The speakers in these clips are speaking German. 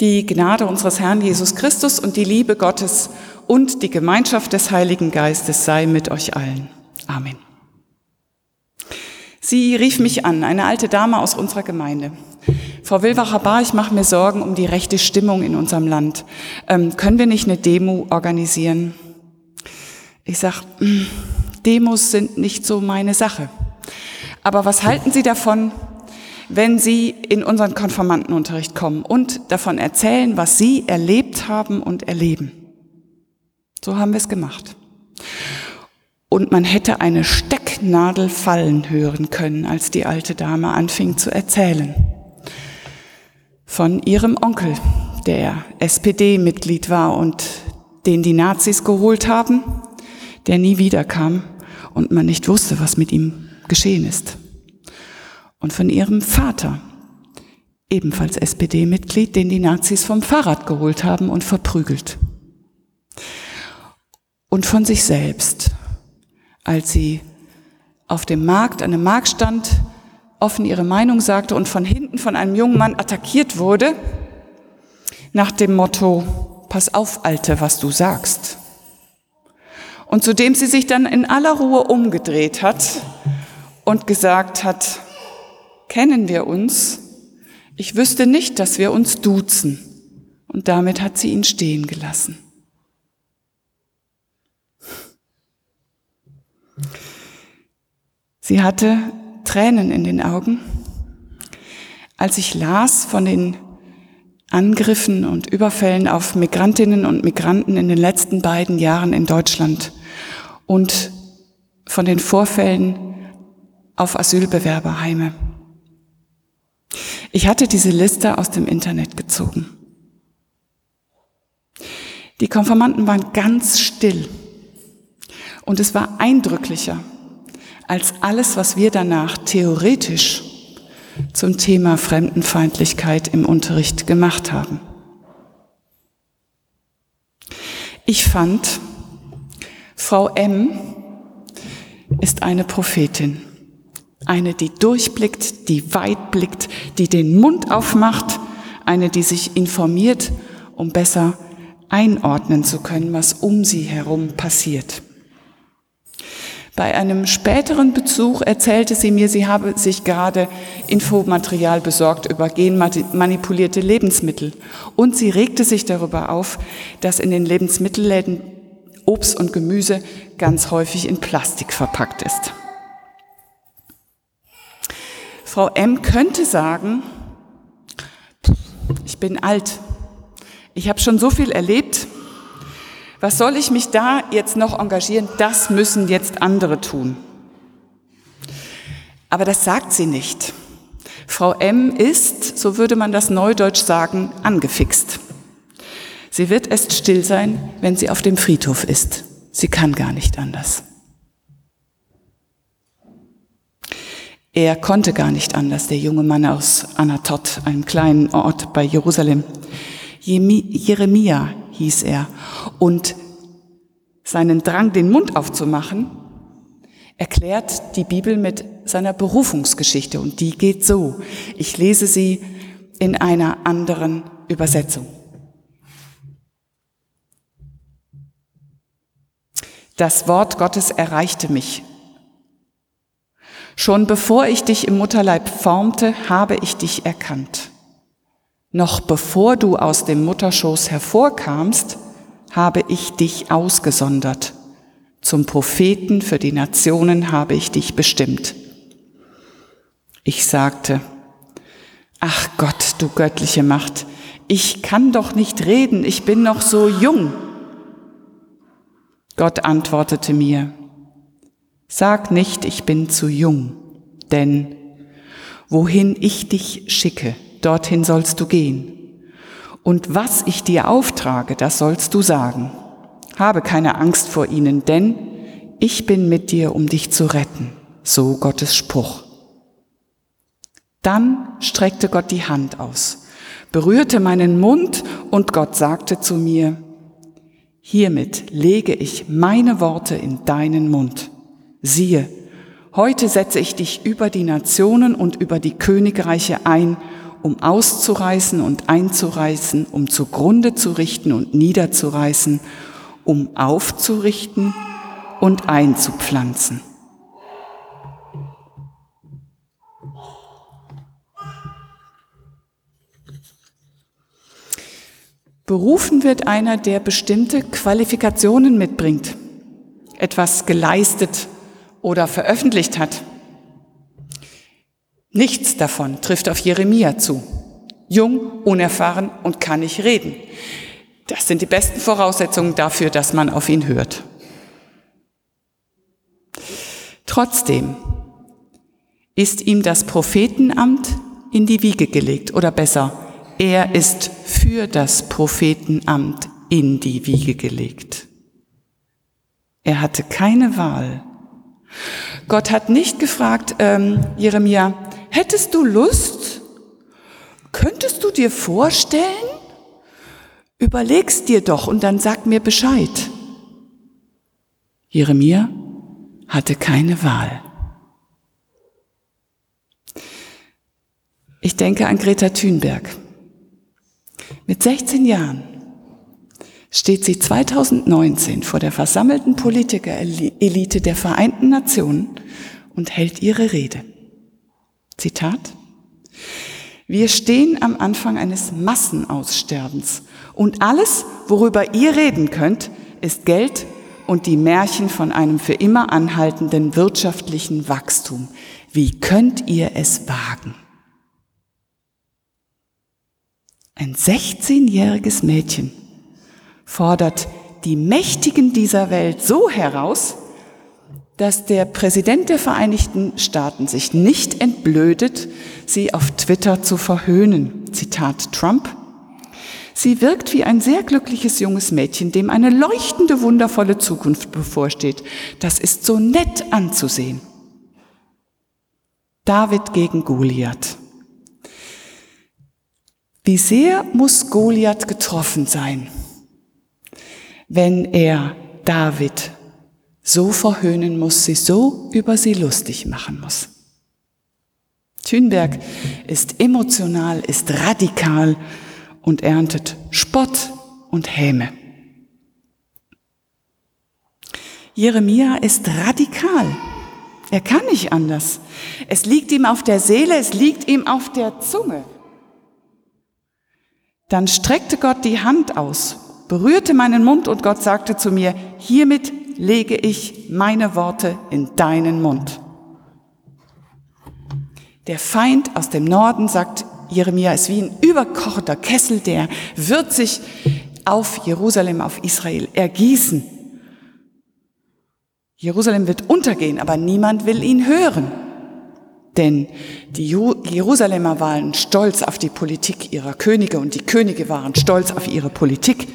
Die Gnade unseres Herrn Jesus Christus und die Liebe Gottes und die Gemeinschaft des Heiligen Geistes sei mit euch allen. Amen. Sie rief mich an, eine alte Dame aus unserer Gemeinde. Frau Wilwacher-Bar, ich mache mir Sorgen um die rechte Stimmung in unserem Land. Ähm, können wir nicht eine Demo organisieren? Ich sag, hm, Demos sind nicht so meine Sache. Aber was halten Sie davon, wenn Sie in unseren Konformantenunterricht kommen und davon erzählen, was Sie erlebt haben und erleben. So haben wir es gemacht. Und man hätte eine Stecknadel fallen hören können, als die alte Dame anfing zu erzählen. Von ihrem Onkel, der SPD-Mitglied war und den die Nazis geholt haben, der nie wiederkam und man nicht wusste, was mit ihm geschehen ist und von ihrem Vater, ebenfalls SPD-Mitglied, den die Nazis vom Fahrrad geholt haben und verprügelt. Und von sich selbst, als sie auf dem Markt, an einem Marktstand, offen ihre Meinung sagte und von hinten von einem jungen Mann attackiert wurde, nach dem Motto, pass auf, Alte, was du sagst. Und zudem sie sich dann in aller Ruhe umgedreht hat und gesagt hat, kennen wir uns? Ich wüsste nicht, dass wir uns duzen. Und damit hat sie ihn stehen gelassen. Sie hatte Tränen in den Augen, als ich las von den Angriffen und Überfällen auf Migrantinnen und Migranten in den letzten beiden Jahren in Deutschland und von den Vorfällen auf Asylbewerberheime. Ich hatte diese Liste aus dem Internet gezogen. Die Konformanten waren ganz still und es war eindrücklicher als alles, was wir danach theoretisch zum Thema Fremdenfeindlichkeit im Unterricht gemacht haben. Ich fand, Frau M ist eine Prophetin. Eine, die durchblickt, die weit blickt, die den Mund aufmacht, eine, die sich informiert, um besser einordnen zu können, was um sie herum passiert. Bei einem späteren Besuch erzählte sie mir, sie habe sich gerade Infomaterial besorgt über genmanipulierte Lebensmittel. Und sie regte sich darüber auf, dass in den Lebensmittelläden Obst und Gemüse ganz häufig in Plastik verpackt ist. Frau M könnte sagen, ich bin alt, ich habe schon so viel erlebt, was soll ich mich da jetzt noch engagieren? Das müssen jetzt andere tun. Aber das sagt sie nicht. Frau M ist, so würde man das neudeutsch sagen, angefixt. Sie wird erst still sein, wenn sie auf dem Friedhof ist. Sie kann gar nicht anders. Er konnte gar nicht anders, der junge Mann aus Anatot, einem kleinen Ort bei Jerusalem. Jeremia hieß er. Und seinen Drang, den Mund aufzumachen, erklärt die Bibel mit seiner Berufungsgeschichte. Und die geht so. Ich lese sie in einer anderen Übersetzung. Das Wort Gottes erreichte mich Schon bevor ich dich im Mutterleib formte, habe ich dich erkannt. Noch bevor du aus dem Mutterschoß hervorkamst, habe ich dich ausgesondert. Zum Propheten für die Nationen habe ich dich bestimmt. Ich sagte, ach Gott, du göttliche Macht, ich kann doch nicht reden, ich bin noch so jung. Gott antwortete mir, Sag nicht, ich bin zu jung, denn wohin ich dich schicke, dorthin sollst du gehen. Und was ich dir auftrage, das sollst du sagen. Habe keine Angst vor ihnen, denn ich bin mit dir, um dich zu retten. So Gottes Spruch. Dann streckte Gott die Hand aus, berührte meinen Mund und Gott sagte zu mir, hiermit lege ich meine Worte in deinen Mund. Siehe, heute setze ich dich über die Nationen und über die Königreiche ein, um auszureißen und einzureißen, um zugrunde zu richten und niederzureißen, um aufzurichten und einzupflanzen. Berufen wird einer, der bestimmte Qualifikationen mitbringt, etwas geleistet oder veröffentlicht hat. Nichts davon trifft auf Jeremia zu. Jung, unerfahren und kann nicht reden. Das sind die besten Voraussetzungen dafür, dass man auf ihn hört. Trotzdem ist ihm das Prophetenamt in die Wiege gelegt, oder besser, er ist für das Prophetenamt in die Wiege gelegt. Er hatte keine Wahl. Gott hat nicht gefragt, ähm, Jeremia, hättest du Lust? Könntest du dir vorstellen? Überlegst dir doch und dann sag mir Bescheid. Jeremia hatte keine Wahl. Ich denke an Greta Thunberg. Mit 16 Jahren steht sie 2019 vor der versammelten Politikerelite der Vereinten Nationen und hält ihre Rede. Zitat. Wir stehen am Anfang eines Massenaussterbens und alles, worüber ihr reden könnt, ist Geld und die Märchen von einem für immer anhaltenden wirtschaftlichen Wachstum. Wie könnt ihr es wagen? Ein 16-jähriges Mädchen fordert die Mächtigen dieser Welt so heraus, dass der Präsident der Vereinigten Staaten sich nicht entblödet, sie auf Twitter zu verhöhnen. Zitat Trump. Sie wirkt wie ein sehr glückliches junges Mädchen, dem eine leuchtende, wundervolle Zukunft bevorsteht. Das ist so nett anzusehen. David gegen Goliath. Wie sehr muss Goliath getroffen sein, wenn er David so verhöhnen muss, sie so über sie lustig machen muss. Thünberg ist emotional, ist radikal und erntet Spott und Häme. Jeremia ist radikal. Er kann nicht anders. Es liegt ihm auf der Seele, es liegt ihm auf der Zunge. Dann streckte Gott die Hand aus, berührte meinen Mund und Gott sagte zu mir, hiermit lege ich meine Worte in deinen Mund. Der Feind aus dem Norden, sagt Jeremia, ist wie ein überkochter Kessel, der wird sich auf Jerusalem, auf Israel ergießen. Jerusalem wird untergehen, aber niemand will ihn hören. Denn die Jerusalemer waren stolz auf die Politik ihrer Könige und die Könige waren stolz auf ihre Politik.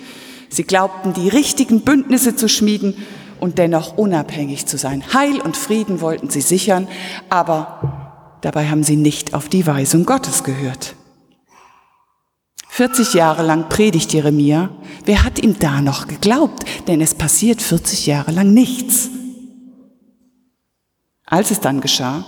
Sie glaubten, die richtigen Bündnisse zu schmieden und dennoch unabhängig zu sein. Heil und Frieden wollten sie sichern, aber dabei haben sie nicht auf die Weisung Gottes gehört. 40 Jahre lang predigt Jeremia. Wer hat ihm da noch geglaubt? Denn es passiert 40 Jahre lang nichts. Als es dann geschah,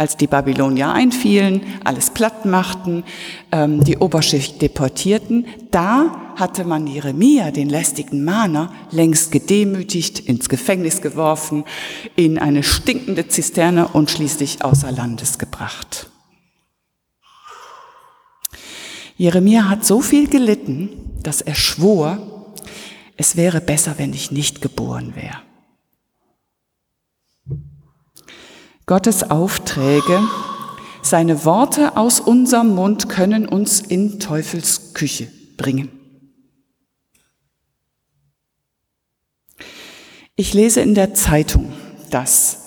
als die Babylonier einfielen, alles platt machten, ähm, die Oberschicht deportierten, da hatte man Jeremia, den lästigen Mahner, längst gedemütigt, ins Gefängnis geworfen, in eine stinkende Zisterne und schließlich außer Landes gebracht. Jeremia hat so viel gelitten, dass er schwor, es wäre besser, wenn ich nicht geboren wäre. Gottes Aufträge, seine Worte aus unserem Mund können uns in Teufels Küche bringen. Ich lese in der Zeitung, dass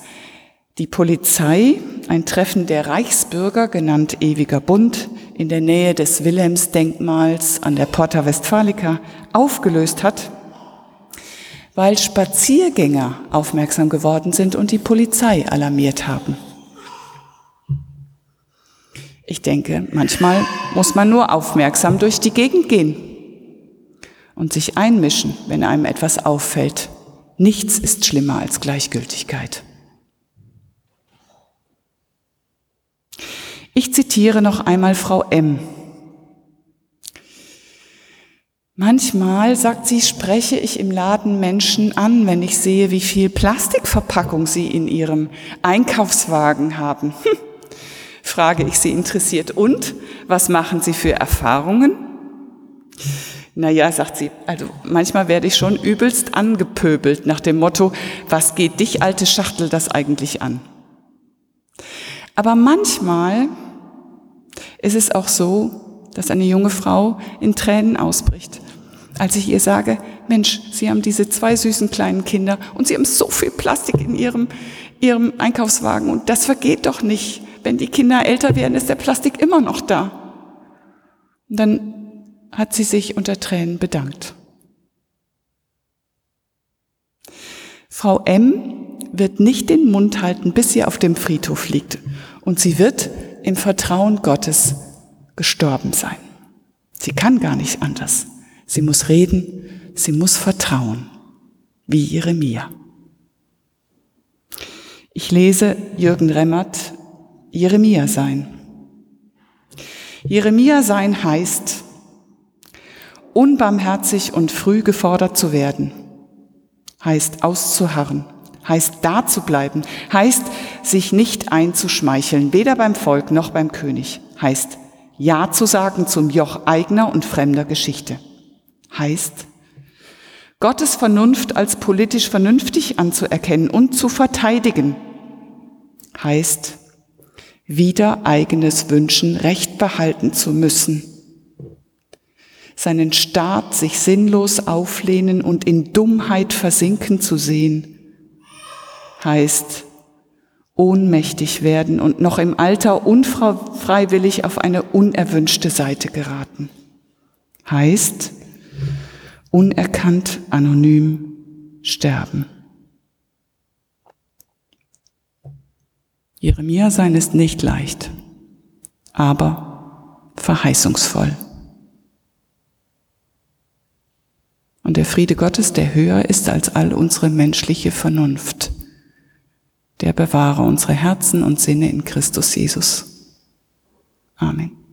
die Polizei ein Treffen der Reichsbürger, genannt Ewiger Bund, in der Nähe des Wilhelmsdenkmals an der Porta Westfalica aufgelöst hat weil Spaziergänger aufmerksam geworden sind und die Polizei alarmiert haben. Ich denke, manchmal muss man nur aufmerksam durch die Gegend gehen und sich einmischen, wenn einem etwas auffällt. Nichts ist schlimmer als Gleichgültigkeit. Ich zitiere noch einmal Frau M. Manchmal, sagt sie, spreche ich im Laden Menschen an, wenn ich sehe, wie viel Plastikverpackung sie in ihrem Einkaufswagen haben. Hm. Frage ich sie interessiert. Und was machen sie für Erfahrungen? Naja, sagt sie, also manchmal werde ich schon übelst angepöbelt nach dem Motto, was geht dich, alte Schachtel, das eigentlich an? Aber manchmal ist es auch so, dass eine junge Frau in Tränen ausbricht, als ich ihr sage, Mensch, Sie haben diese zwei süßen kleinen Kinder und Sie haben so viel Plastik in Ihrem, Ihrem Einkaufswagen und das vergeht doch nicht. Wenn die Kinder älter werden, ist der Plastik immer noch da. Und dann hat sie sich unter Tränen bedankt. Frau M wird nicht den Mund halten, bis sie auf dem Friedhof liegt. Und sie wird im Vertrauen Gottes gestorben sein. Sie kann gar nicht anders. Sie muss reden, sie muss vertrauen, wie Jeremia. Ich lese Jürgen Remmert Jeremia sein. Jeremia sein heißt, unbarmherzig und früh gefordert zu werden, heißt auszuharren, heißt da zu bleiben, heißt sich nicht einzuschmeicheln, weder beim Volk noch beim König, heißt Ja zu sagen zum Joch eigener und fremder Geschichte, heißt Gottes Vernunft als politisch vernünftig anzuerkennen und zu verteidigen, heißt wieder eigenes Wünschen Recht behalten zu müssen, seinen Staat sich sinnlos auflehnen und in Dummheit versinken zu sehen, heißt ohnmächtig werden und noch im Alter unfreiwillig auf eine unerwünschte Seite geraten. Heißt unerkannt anonym sterben. Jeremia sein ist nicht leicht, aber verheißungsvoll. Und der Friede Gottes, der höher ist als all unsere menschliche Vernunft, der bewahre unsere Herzen und Sinne in Christus Jesus. Amen.